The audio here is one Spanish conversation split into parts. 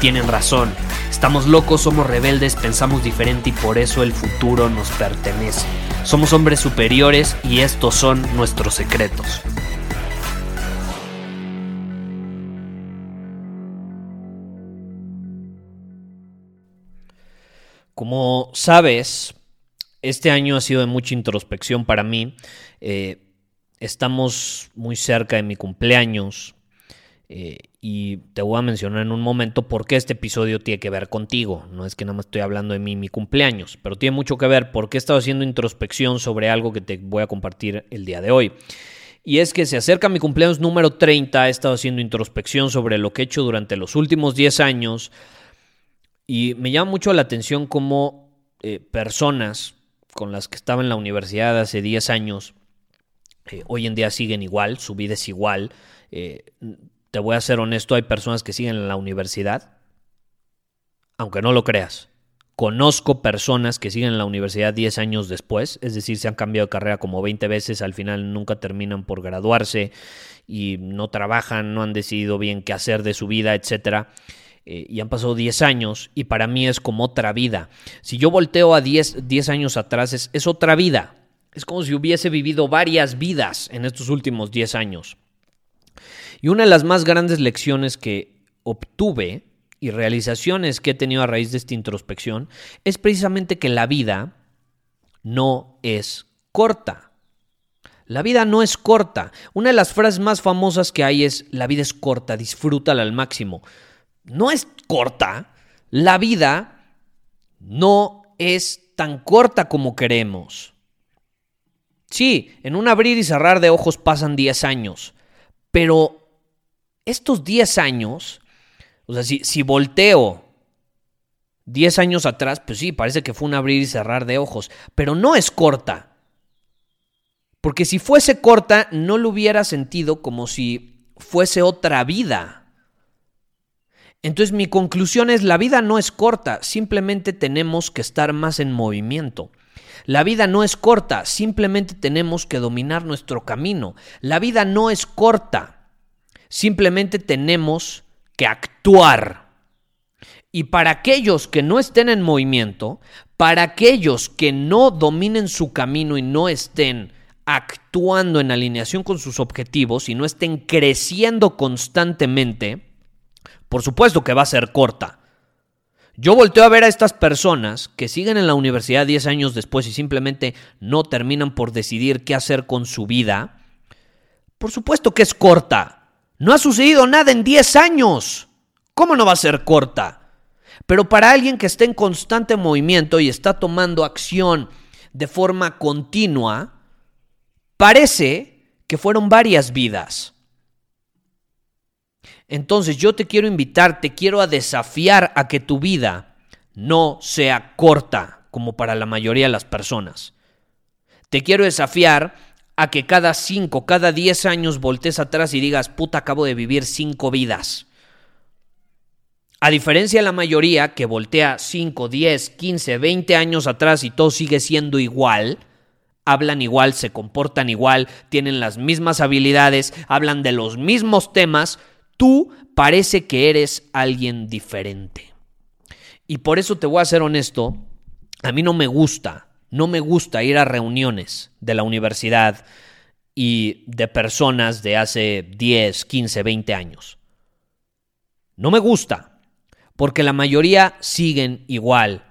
tienen razón. Estamos locos, somos rebeldes, pensamos diferente y por eso el futuro nos pertenece. Somos hombres superiores y estos son nuestros secretos. Como sabes, este año ha sido de mucha introspección para mí. Eh, estamos muy cerca de mi cumpleaños eh, y te voy a mencionar en un momento por qué este episodio tiene que ver contigo. No es que nada más estoy hablando de mí mi cumpleaños, pero tiene mucho que ver porque he estado haciendo introspección sobre algo que te voy a compartir el día de hoy. Y es que se acerca mi cumpleaños número 30, he estado haciendo introspección sobre lo que he hecho durante los últimos 10 años y me llama mucho la atención cómo eh, personas con las que estaba en la universidad hace 10 años, eh, hoy en día siguen igual, su vida es igual. Eh, te voy a ser honesto, hay personas que siguen en la universidad, aunque no lo creas. Conozco personas que siguen en la universidad 10 años después, es decir, se han cambiado de carrera como 20 veces, al final nunca terminan por graduarse y no trabajan, no han decidido bien qué hacer de su vida, etcétera. Eh, y han pasado 10 años y para mí es como otra vida. Si yo volteo a 10, 10 años atrás, es, es, otra vida. Es como si hubiese vivido varias vidas en estos últimos 10 años. Y una de las más grandes lecciones que obtuve y realizaciones que he tenido a raíz de esta introspección es precisamente que la vida no es corta. La vida no es corta. Una de las frases más famosas que hay es, la vida es corta, disfrútala al máximo no es corta, la vida no es tan corta como queremos. Sí, en un abrir y cerrar de ojos pasan 10 años, pero estos 10 años, o sea, si, si volteo 10 años atrás, pues sí, parece que fue un abrir y cerrar de ojos, pero no es corta. Porque si fuese corta, no lo hubiera sentido como si fuese otra vida. Entonces mi conclusión es, la vida no es corta, simplemente tenemos que estar más en movimiento. La vida no es corta, simplemente tenemos que dominar nuestro camino. La vida no es corta, simplemente tenemos que actuar. Y para aquellos que no estén en movimiento, para aquellos que no dominen su camino y no estén actuando en alineación con sus objetivos y no estén creciendo constantemente, por supuesto que va a ser corta. Yo volteo a ver a estas personas que siguen en la universidad 10 años después y simplemente no terminan por decidir qué hacer con su vida. Por supuesto que es corta. No ha sucedido nada en 10 años. ¿Cómo no va a ser corta? Pero para alguien que está en constante movimiento y está tomando acción de forma continua, parece que fueron varias vidas. Entonces yo te quiero invitar, te quiero a desafiar a que tu vida no sea corta como para la mayoría de las personas. Te quiero desafiar a que cada cinco, cada diez años voltees atrás y digas, puta, acabo de vivir cinco vidas. A diferencia de la mayoría que voltea 5, 10, 15, 20 años atrás y todo sigue siendo igual, hablan igual, se comportan igual, tienen las mismas habilidades, hablan de los mismos temas, tú parece que eres alguien diferente. Y por eso te voy a ser honesto, a mí no me gusta, no me gusta ir a reuniones de la universidad y de personas de hace 10, 15, 20 años. No me gusta, porque la mayoría siguen igual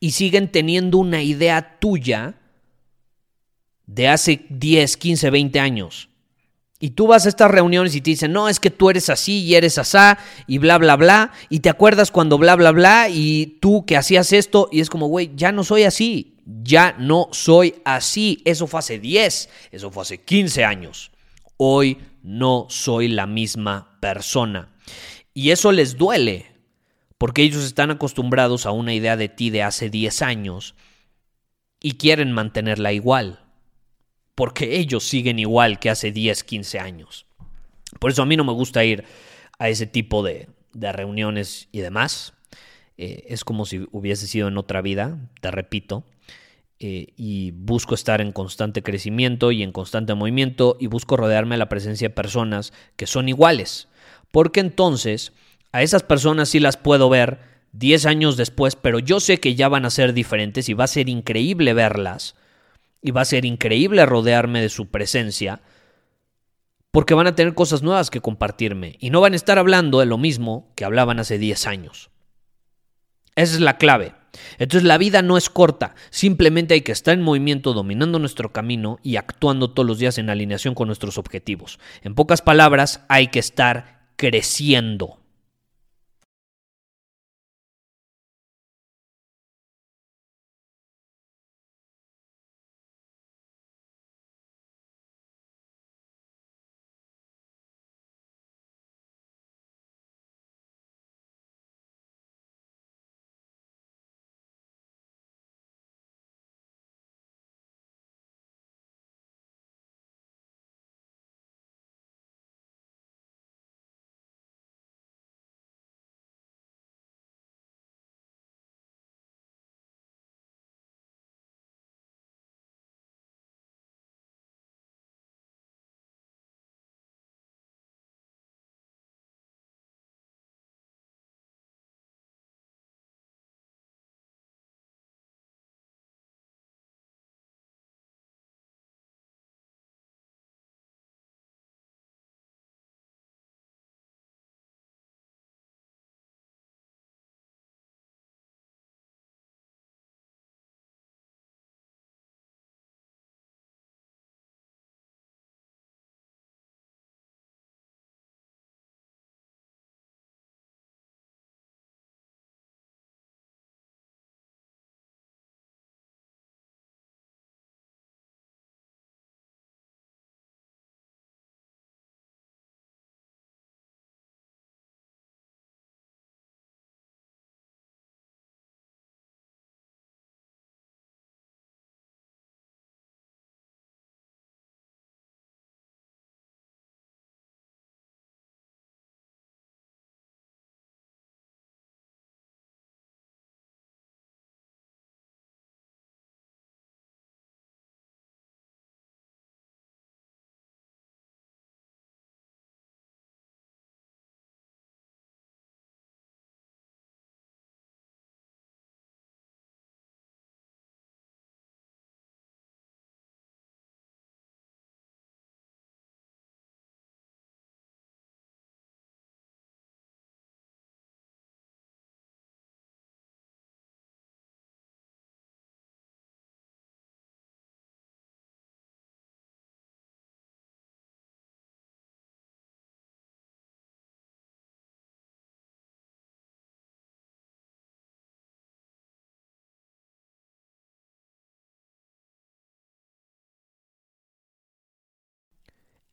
y siguen teniendo una idea tuya de hace 10, 15, 20 años Y tú vas a estas reuniones y te dicen, no, es que tú eres así y eres asá y bla, bla, bla. Y te acuerdas cuando bla, bla, bla y tú que hacías esto y es como, güey, ya no soy así. Ya no soy así. Eso fue hace 10, eso fue hace 15 años. Hoy no soy la misma persona. Y eso les duele, porque ellos están acostumbrados a una idea de ti de hace 10 años y quieren mantenerla igual porque ellos siguen igual que hace 10, 15 años. Por eso a mí no me gusta ir a ese tipo de, reuniones y demás. Eh, es como si hubiese sido en otra vida, te repito. Eh, y busco estar en constante crecimiento y en constante movimiento y busco rodearme de la presencia de personas que son iguales. Porque entonces a esas personas sí las puedo ver 10 años después, pero yo sé que ya van a ser diferentes y va a ser increíble verlas y va a ser increíble rodearme de su presencia porque van a tener cosas nuevas que compartirme y no van a estar hablando de lo mismo que hablaban hace 10 años. Esa es la clave. Entonces la vida no es corta, simplemente hay que estar en movimiento dominando nuestro camino y actuando todos los días en alineación con nuestros objetivos. En pocas palabras, hay que estar creciendo.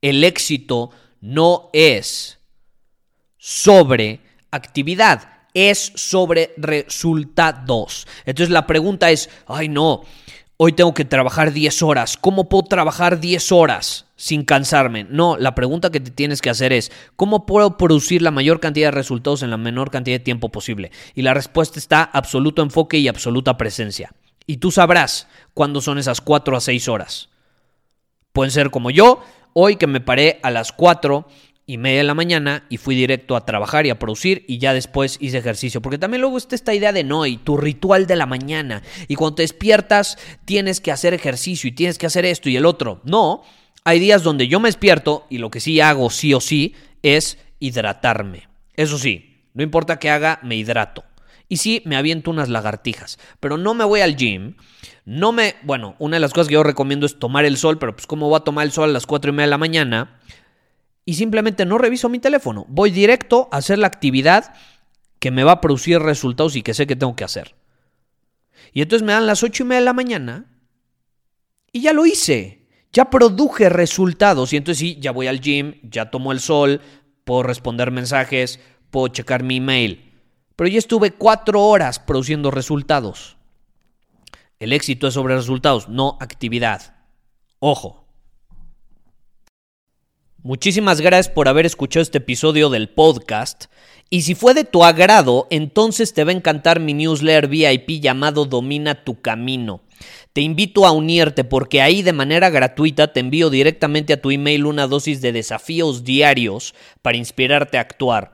El éxito no es sobre actividad, es sobre resultados. Entonces la pregunta es, ay no, hoy tengo que trabajar 10 horas. ¿Cómo puedo trabajar 10 horas sin cansarme? No, la pregunta que te tienes que hacer es, ¿cómo puedo producir la mayor cantidad de resultados en la menor cantidad de tiempo posible? Y la respuesta está absoluto enfoque y absoluta presencia. Y tú sabrás cuándo son esas 4 a 6 horas. Pueden ser como yo, Hoy que me paré a las 4 y media de la mañana y fui directo a trabajar y a producir y ya después hice ejercicio. Porque también luego está esta idea de no, y tu ritual de la mañana. Y cuando te despiertas tienes que hacer ejercicio y tienes que hacer esto y el otro. No, hay días donde yo me despierto y lo que sí hago sí o sí es hidratarme. Eso sí, no importa qué haga, me hidrato. Y sí, me aviento unas lagartijas, pero no me voy al gym. No me, bueno, una de las cosas que yo recomiendo es tomar el sol, pero pues como voy a tomar el sol a las 4 y media de la mañana, y simplemente no reviso mi teléfono. Voy directo a hacer la actividad que me va a producir resultados y que sé que tengo que hacer. Y entonces me dan las ocho y media de la mañana y ya lo hice. Ya produje resultados y entonces sí, ya voy al gym, ya tomo el sol, puedo responder mensajes, puedo checar mi email. Pero ya estuve cuatro horas produciendo resultados. El éxito es sobre resultados, no actividad. Ojo. Muchísimas gracias por haber escuchado este episodio del podcast. Y si fue de tu agrado, entonces te va a encantar mi newsletter VIP llamado Domina tu Camino. Te invito a unirte porque ahí de manera gratuita te envío directamente a tu email una dosis de desafíos diarios para inspirarte a actuar.